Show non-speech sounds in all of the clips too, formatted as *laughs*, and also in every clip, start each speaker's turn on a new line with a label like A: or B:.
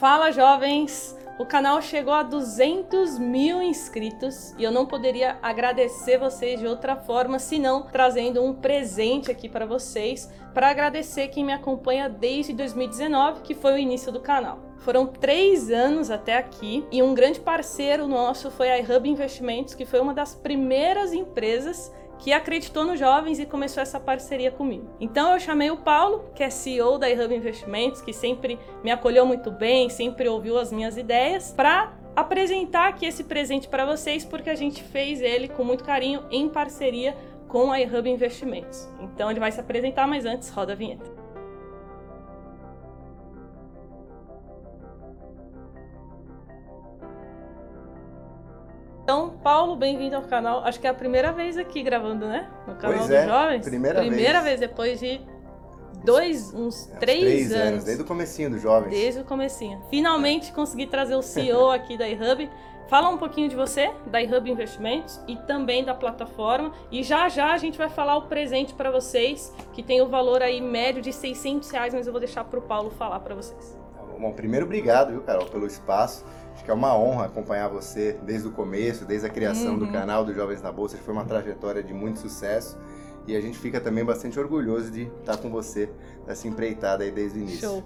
A: Fala jovens! O canal chegou a 200 mil inscritos e eu não poderia agradecer vocês de outra forma senão trazendo um presente aqui para vocês para agradecer quem me acompanha desde 2019, que foi o início do canal. Foram três anos até aqui e um grande parceiro nosso foi a iHub Investimentos, que foi uma das primeiras empresas que acreditou nos jovens e começou essa parceria comigo. Então eu chamei o Paulo, que é CEO da iHub Investimentos, que sempre me acolheu muito bem, sempre ouviu as minhas ideias, para apresentar aqui esse presente para vocês, porque a gente fez ele com muito carinho em parceria com a iHub Investimentos. Então ele vai se apresentar, mas antes roda a vinheta. Paulo, bem-vindo ao canal. Acho que é a primeira vez aqui gravando, né? No canal
B: pois
A: dos
B: é,
A: jovens.
B: Primeira,
A: primeira
B: vez.
A: vez. depois de dois, uns
B: É,
A: três,
B: três
A: anos.
B: desde o comecinho dos jovens.
A: Desde o comecinho. Finalmente consegui trazer o *laughs* CEO aqui da iHub. Fala um pouquinho de você, da iHub Investimentos e também da plataforma. E já já a gente vai falar o presente para vocês, que tem o valor aí médio de 600 reais, mas eu vou deixar para o Paulo falar para vocês.
B: Bom, primeiro obrigado, viu, Carol, pelo espaço. Acho que é uma honra acompanhar você desde o começo, desde a criação do
A: Uhum.
B: canal dos Jovens na Bolsa. Foi uma trajetória de muito sucesso. E a gente fica também bastante orgulhoso de estar com você nessa empreitada aí desde o início.
A: Show.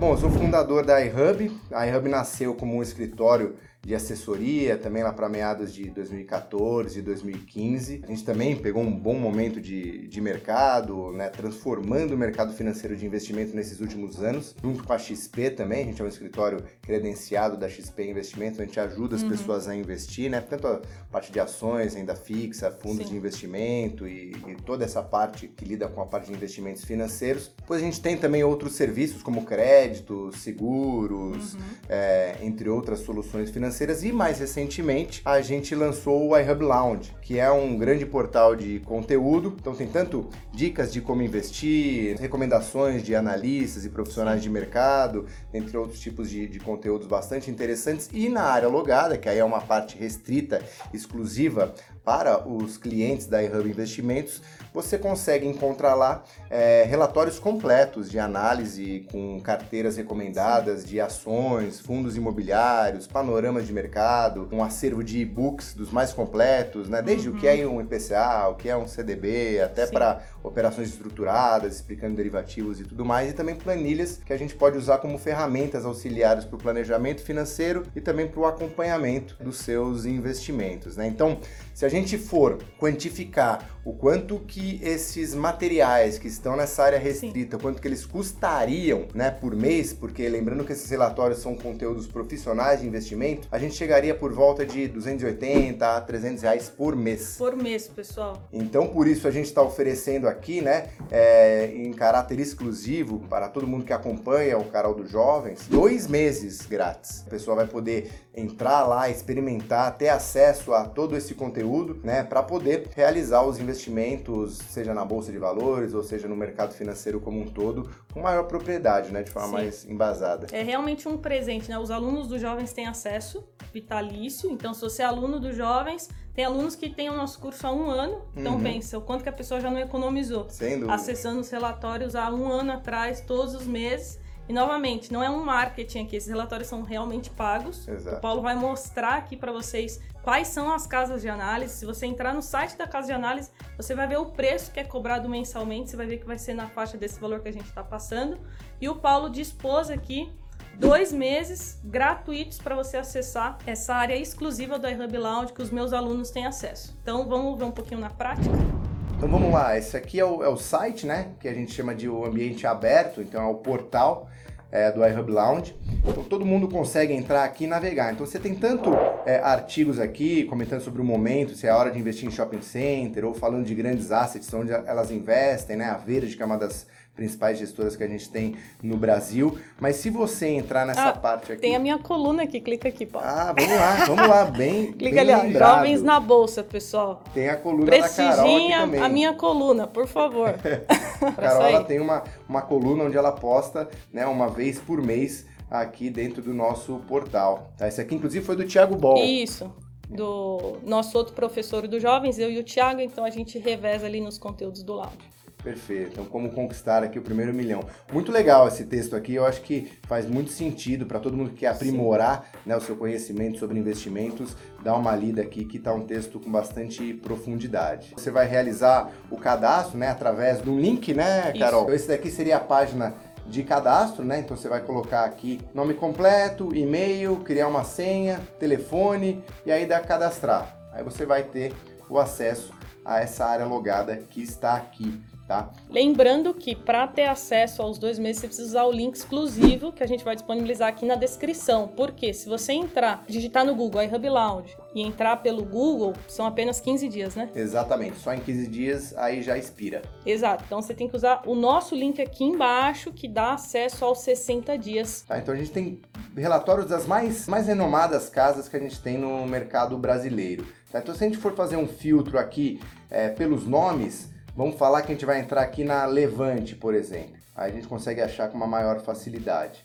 B: Bom, eu sou fundador da iHub. A iHub nasceu como um escritório de assessoria, também lá para meados de 2014 e 2015. A gente também pegou um bom momento de, de mercado, né, transformando o mercado financeiro de investimento nesses últimos anos, junto com a XP também. A gente é um escritório credenciado da XP Investimentos, a gente ajuda as
A: Uhum.
B: pessoas a investir, né, tanto a parte de ações, renda fixa, fundos
A: Sim.
B: de investimento e, e toda essa parte que lida com a parte de investimentos financeiros. Depois a gente tem também outros serviços como crédito, seguros,
A: Uhum.
B: é, entre outras soluções financeiras. E mais recentemente a gente lançou o iHub Lounge, que é um grande portal de conteúdo. Então tem tanto dicas de como investir, recomendações de analistas e profissionais de mercado, entre outros tipos de, de conteúdos bastante interessantes. E na área logada, que aí é uma parte restrita, exclusiva para os clientes da iHub Investimentos, você consegue encontrar lá é, relatórios completos de análise com carteiras recomendadas de ações, fundos imobiliários, panoramas de mercado, um acervo de e-books dos mais completos, né? Desde o que é um IPCA, o que é um CDB, até
A: Sim.
B: para operações estruturadas, explicando derivativos e tudo mais, e também planilhas que a gente pode usar como ferramentas auxiliares para o planejamento financeiro e também para o acompanhamento dos seus investimentos, né? Então, se a gente for quantificar o quanto que esses materiais que estão nessa área restrita, quanto que eles custariam, né, por mês, porque lembrando que esses relatórios são conteúdos profissionais de investimento, a gente chegaria por volta de 280 a 300 reais por mês.
A: Por mês, pessoal.
B: Então, por isso a gente está oferecendo aqui, né, é, em caráter exclusivo para todo mundo que acompanha o canal dos jovens, dois meses grátis. A pessoa vai poder entrar lá, experimentar, ter acesso a todo esse conteúdo, né, para poder realizar os investimentos, seja na bolsa de valores ou seja no mercado financeiro como um todo, com maior propriedade, né, de forma
A: Sim.
B: mais embasada.
A: É realmente um presente, né? Os alunos dos jovens têm acesso vitalício. Então, se você é aluno dos jovens, tem alunos que têm o nosso curso há um ano. Então,
B: Uhum.
A: pensa o quanto que a pessoa já não economizou. Acessando os relatórios há um ano atrás, todos os meses. E novamente, não é um marketing aqui, esses relatórios são realmente pagos.
B: Exato.
A: O Paulo vai mostrar aqui para vocês quais são as casas de análise. Se você entrar no site da casa de análise, você vai ver o preço que é cobrado mensalmente, você vai ver que vai ser na faixa desse valor que a gente está passando. E o Paulo dispôs aqui dois meses gratuitos para você acessar essa área exclusiva do iHub Lounge que os meus alunos têm acesso. Então vamos ver um pouquinho na prática.
B: Então vamos lá, esse aqui é o, é o site, né? Que a gente chama de o ambiente aberto, então é o portal é, do iHub Lounge. Então todo mundo consegue entrar aqui e navegar. Então você tem tanto é, artigos aqui comentando sobre o momento, se é a hora de investir em shopping center, ou falando de grandes assets, onde elas investem, né? A Verde, que é uma das principais gestoras que a gente tem no Brasil. Mas se você entrar nessa
A: Ah,
B: parte aqui.
A: Tem a minha coluna aqui, clica aqui, Paulo.
B: Ah, vamos lá, vamos lá, bem. *laughs*
A: clica
B: bem
A: ali, ó,
B: lembrado.
A: Jovens na Bolsa, pessoal.
B: Tem a coluna da Carol aqui também.
A: a minha coluna, por favor. *laughs*
B: A Carol ela tem uma, uma coluna onde ela posta né, uma vez por mês aqui dentro do nosso portal. Tá? Esse aqui, inclusive, foi do Thiago Ball.
A: Isso. Do nosso outro professor dos jovens, eu e o Thiago, então a gente reveza ali nos conteúdos do lounge.
B: Perfeito. Então, como conquistar aqui o primeiro milhão. Muito legal esse texto aqui. Eu acho que faz muito sentido para todo mundo que quer aprimorar né, o seu conhecimento sobre investimentos. Dá uma lida aqui que está um texto com bastante profundidade. Você vai realizar o cadastro, né, através do link, né, Carol? Isso. Esse daqui seria a página de cadastro, né? Então você vai colocar aqui nome completo, e-mail, criar uma senha, telefone e aí dar cadastrar. Aí você vai ter o acesso a essa área logada que está aqui Tá?
A: Lembrando que para ter acesso aos dois meses você precisa usar o link exclusivo que a gente vai disponibilizar aqui na descrição. Porque se você entrar, digitar no Google iHub Lounge e entrar pelo Google, são apenas 15 dias, né?
B: Exatamente, só em 15 dias aí já expira.
A: Exato, então você tem que usar o nosso link aqui embaixo que dá acesso aos 60 dias.
B: Tá, então a gente tem relatórios das mais, mais renomadas casas que a gente tem no mercado brasileiro. Tá? Então se a gente for fazer um filtro aqui é, pelos nomes Vamos falar que a gente vai entrar aqui na Levante, por exemplo. Aí a gente consegue achar com uma maior facilidade.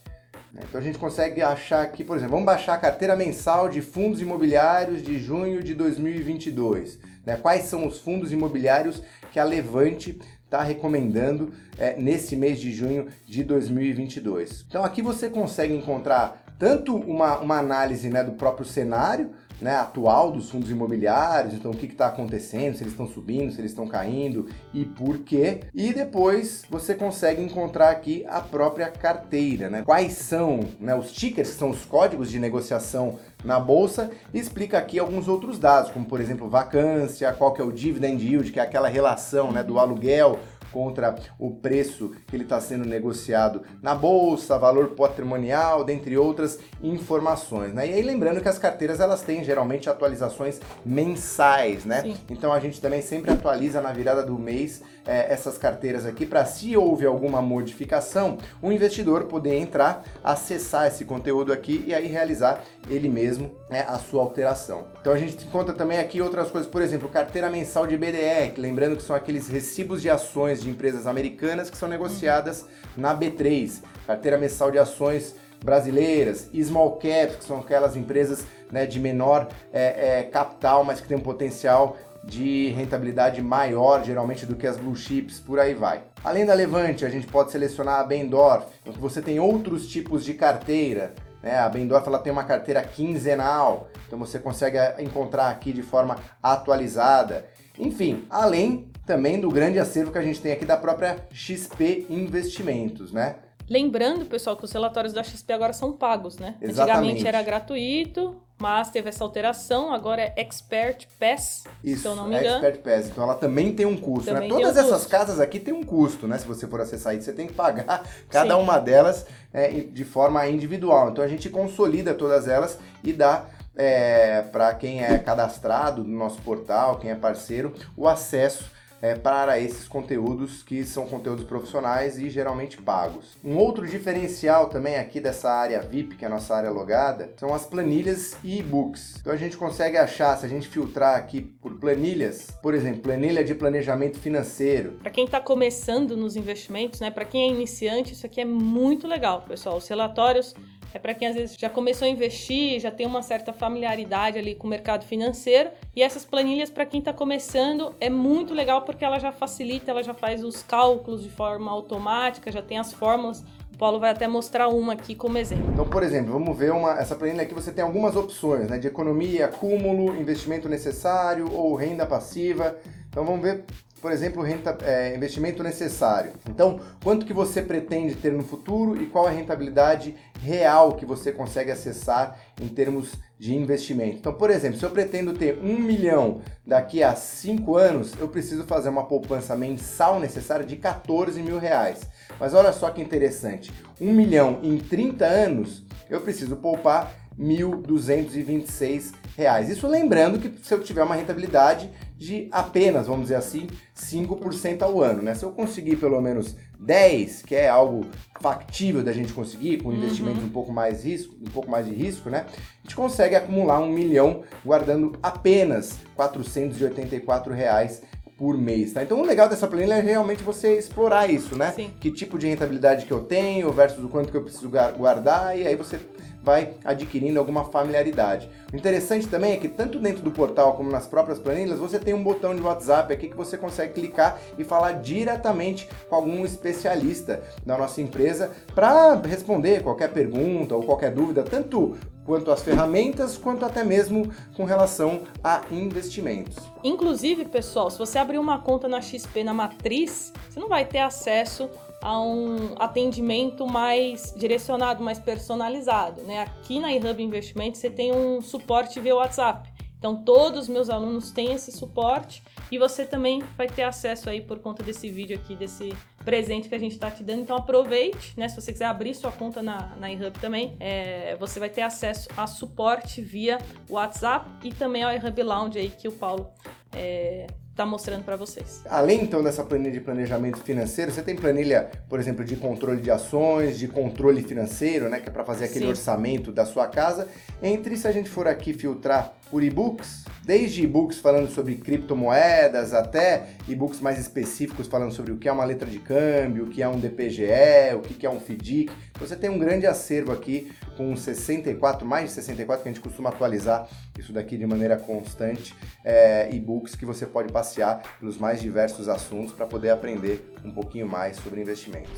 B: Né? Então a gente consegue achar aqui, por exemplo, vamos baixar a carteira mensal de fundos imobiliários de junho de 2022. Né? Quais são os fundos imobiliários que a Levante está recomendando é, nesse mês de junho de 2022? Então aqui você consegue encontrar tanto uma, uma análise né, do próprio cenário, né, atual dos fundos imobiliários, então o que está acontecendo, se eles estão subindo, se eles estão caindo e por quê. E depois você consegue encontrar aqui a própria carteira, né? Quais são né, os tickers, que são os códigos de negociação na bolsa, e explica aqui alguns outros dados, como por exemplo vacância, qual que é o dividend yield, que é aquela relação né, do aluguel contra o preço que ele está sendo negociado na bolsa, valor patrimonial, dentre outras informações. Né? E aí lembrando que as carteiras elas têm geralmente atualizações mensais, né? Sim. Então a gente também sempre atualiza na virada do mês é, essas carteiras aqui para se houve alguma modificação, o investidor poder entrar, acessar esse conteúdo aqui e aí realizar ele mesmo né, a sua alteração. Então a gente encontra também aqui outras coisas, por exemplo, carteira mensal de BDR, lembrando que são aqueles recibos de ações de empresas americanas que são negociadas na B3, carteira mensal de ações brasileiras, small caps, que são aquelas empresas né, de menor é, é, capital, mas que tem um potencial de rentabilidade maior, geralmente, do que as blue chips, por aí vai. Além da Levante, a gente pode selecionar a Bendorf, em que você tem outros tipos de carteira. Né? A Bendorf ela tem uma carteira quinzenal, então você consegue encontrar aqui de forma atualizada. Enfim, além também do grande acervo que a gente tem aqui da própria XP Investimentos, né?
A: Lembrando, pessoal, que os relatórios da XP agora são pagos, né? Exatamente. Antigamente era gratuito, mas teve essa alteração, agora é Expert Pass,
B: Isso,
A: se eu não me engano.
B: Expert Pass, então ela também tem um custo, né? também né? Todas um essas custo. casas aqui tem um custo, né? Se você for acessar isso, você tem que pagar *laughs* cada Sim. uma delas é, de forma individual. Então a gente consolida todas elas e dá é, para quem é cadastrado no nosso portal, quem é parceiro, o acesso é, para esses conteúdos que são conteúdos profissionais e geralmente pagos. Um outro diferencial também aqui dessa área VIP, que é a nossa área logada, são as planilhas e e-books. Então a gente consegue achar, se a gente filtrar aqui por planilhas, por exemplo, planilha de planejamento financeiro.
A: Para quem está começando nos investimentos, né, para quem é iniciante, isso aqui é muito legal, pessoal. Os relatórios é para quem às vezes já começou a investir, já tem uma certa familiaridade ali com o mercado financeiro. E essas planilhas, para quem está começando, é muito legal porque ela já facilita, ela já faz os cálculos de forma automática, já tem as fórmulas. O Paulo vai até mostrar uma aqui como exemplo.
B: Então, por exemplo, vamos ver uma, essa planilha aqui. Você tem algumas opções, né? De economia, acúmulo, investimento necessário ou renda passiva. Então, vamos ver por exemplo, renta, é, investimento necessário. Então, quanto que você pretende ter no futuro e qual a rentabilidade real que você consegue acessar em termos de investimento. Então, por exemplo, se eu pretendo ter um milhão daqui a cinco anos, eu preciso fazer uma poupança mensal necessária de 14 mil reais. Mas olha só que interessante, um milhão em 30 anos, eu preciso poupar 1.226 reais. Isso lembrando que se eu tiver uma rentabilidade de apenas, vamos dizer assim, 5% ao ano, né? Se eu conseguir pelo menos 10, que é algo factível da gente conseguir, com investimentos uhum. um pouco mais risco, um pouco mais de risco, né? A gente consegue acumular um milhão guardando apenas 484 reais por mês, tá? Então o legal dessa planilha é realmente você explorar isso, né? Sim. Que tipo de rentabilidade que eu tenho versus o quanto que eu preciso guardar e aí você vai adquirindo alguma familiaridade. O interessante também é que tanto dentro do portal como nas próprias planilhas, você tem um botão de WhatsApp aqui que você consegue clicar e falar diretamente com algum especialista da nossa empresa para responder qualquer pergunta ou qualquer dúvida, tanto quanto às ferramentas, quanto até mesmo com relação a investimentos.
A: Inclusive, pessoal, se você abrir uma conta na XP na matriz, você não vai ter acesso a um atendimento mais direcionado, mais personalizado. Né? Aqui na iHub Investimentos você tem um suporte via WhatsApp. Então todos os meus alunos têm esse suporte e você também vai ter acesso aí por conta desse vídeo aqui, desse presente que a gente está te dando. Então aproveite, né? Se você quiser abrir sua conta na, na eHub também, é, você vai ter acesso a suporte via WhatsApp e também ao eHub Lounge aí que o Paulo é, tá mostrando para vocês.
B: Além então dessa planilha de planejamento financeiro, você tem planilha, por exemplo, de controle de ações, de controle financeiro, né, que é para fazer aquele Sim. orçamento da sua casa. Entre se a gente for aqui filtrar por e-books, desde e-books falando sobre criptomoedas até e-books mais específicos falando sobre o que é uma letra de câmbio, o que é um DPGE, o que é um FDIC. Você tem um grande acervo aqui com 64, mais de 64 que a gente costuma atualizar isso daqui de maneira constante, é, e-books que você pode passear pelos mais diversos assuntos para poder aprender um pouquinho mais sobre investimentos.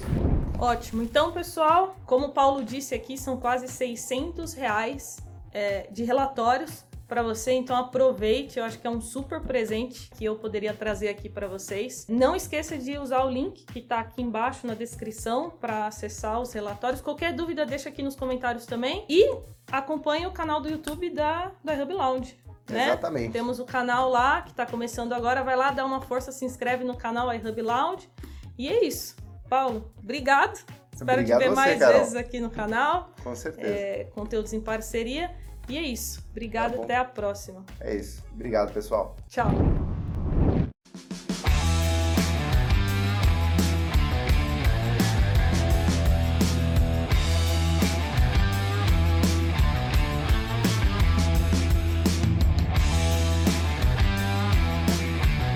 A: Ótimo. Então, pessoal, como o Paulo disse aqui, são quase 600 reais é, de relatórios para você, então aproveite, eu acho que é um super presente que eu poderia trazer aqui para vocês. Não esqueça de usar o link que está aqui embaixo na descrição para acessar os relatórios. Qualquer dúvida deixa aqui nos comentários também e acompanhe o canal do YouTube da, da Hub Lounge. Né?
B: Exatamente.
A: Temos o canal lá que está começando agora, vai lá dar uma força, se inscreve no canal iHub Lounge. E é isso. Paulo, obrigado. Espero
B: obrigado
A: te ver
B: você,
A: mais
B: Carol.
A: vezes aqui no canal.
B: Com certeza.
A: É, conteúdos em parceria. E é isso. Obrigado,
B: Tá
A: até a próxima.
B: É isso. Obrigado, pessoal.
A: Tchau.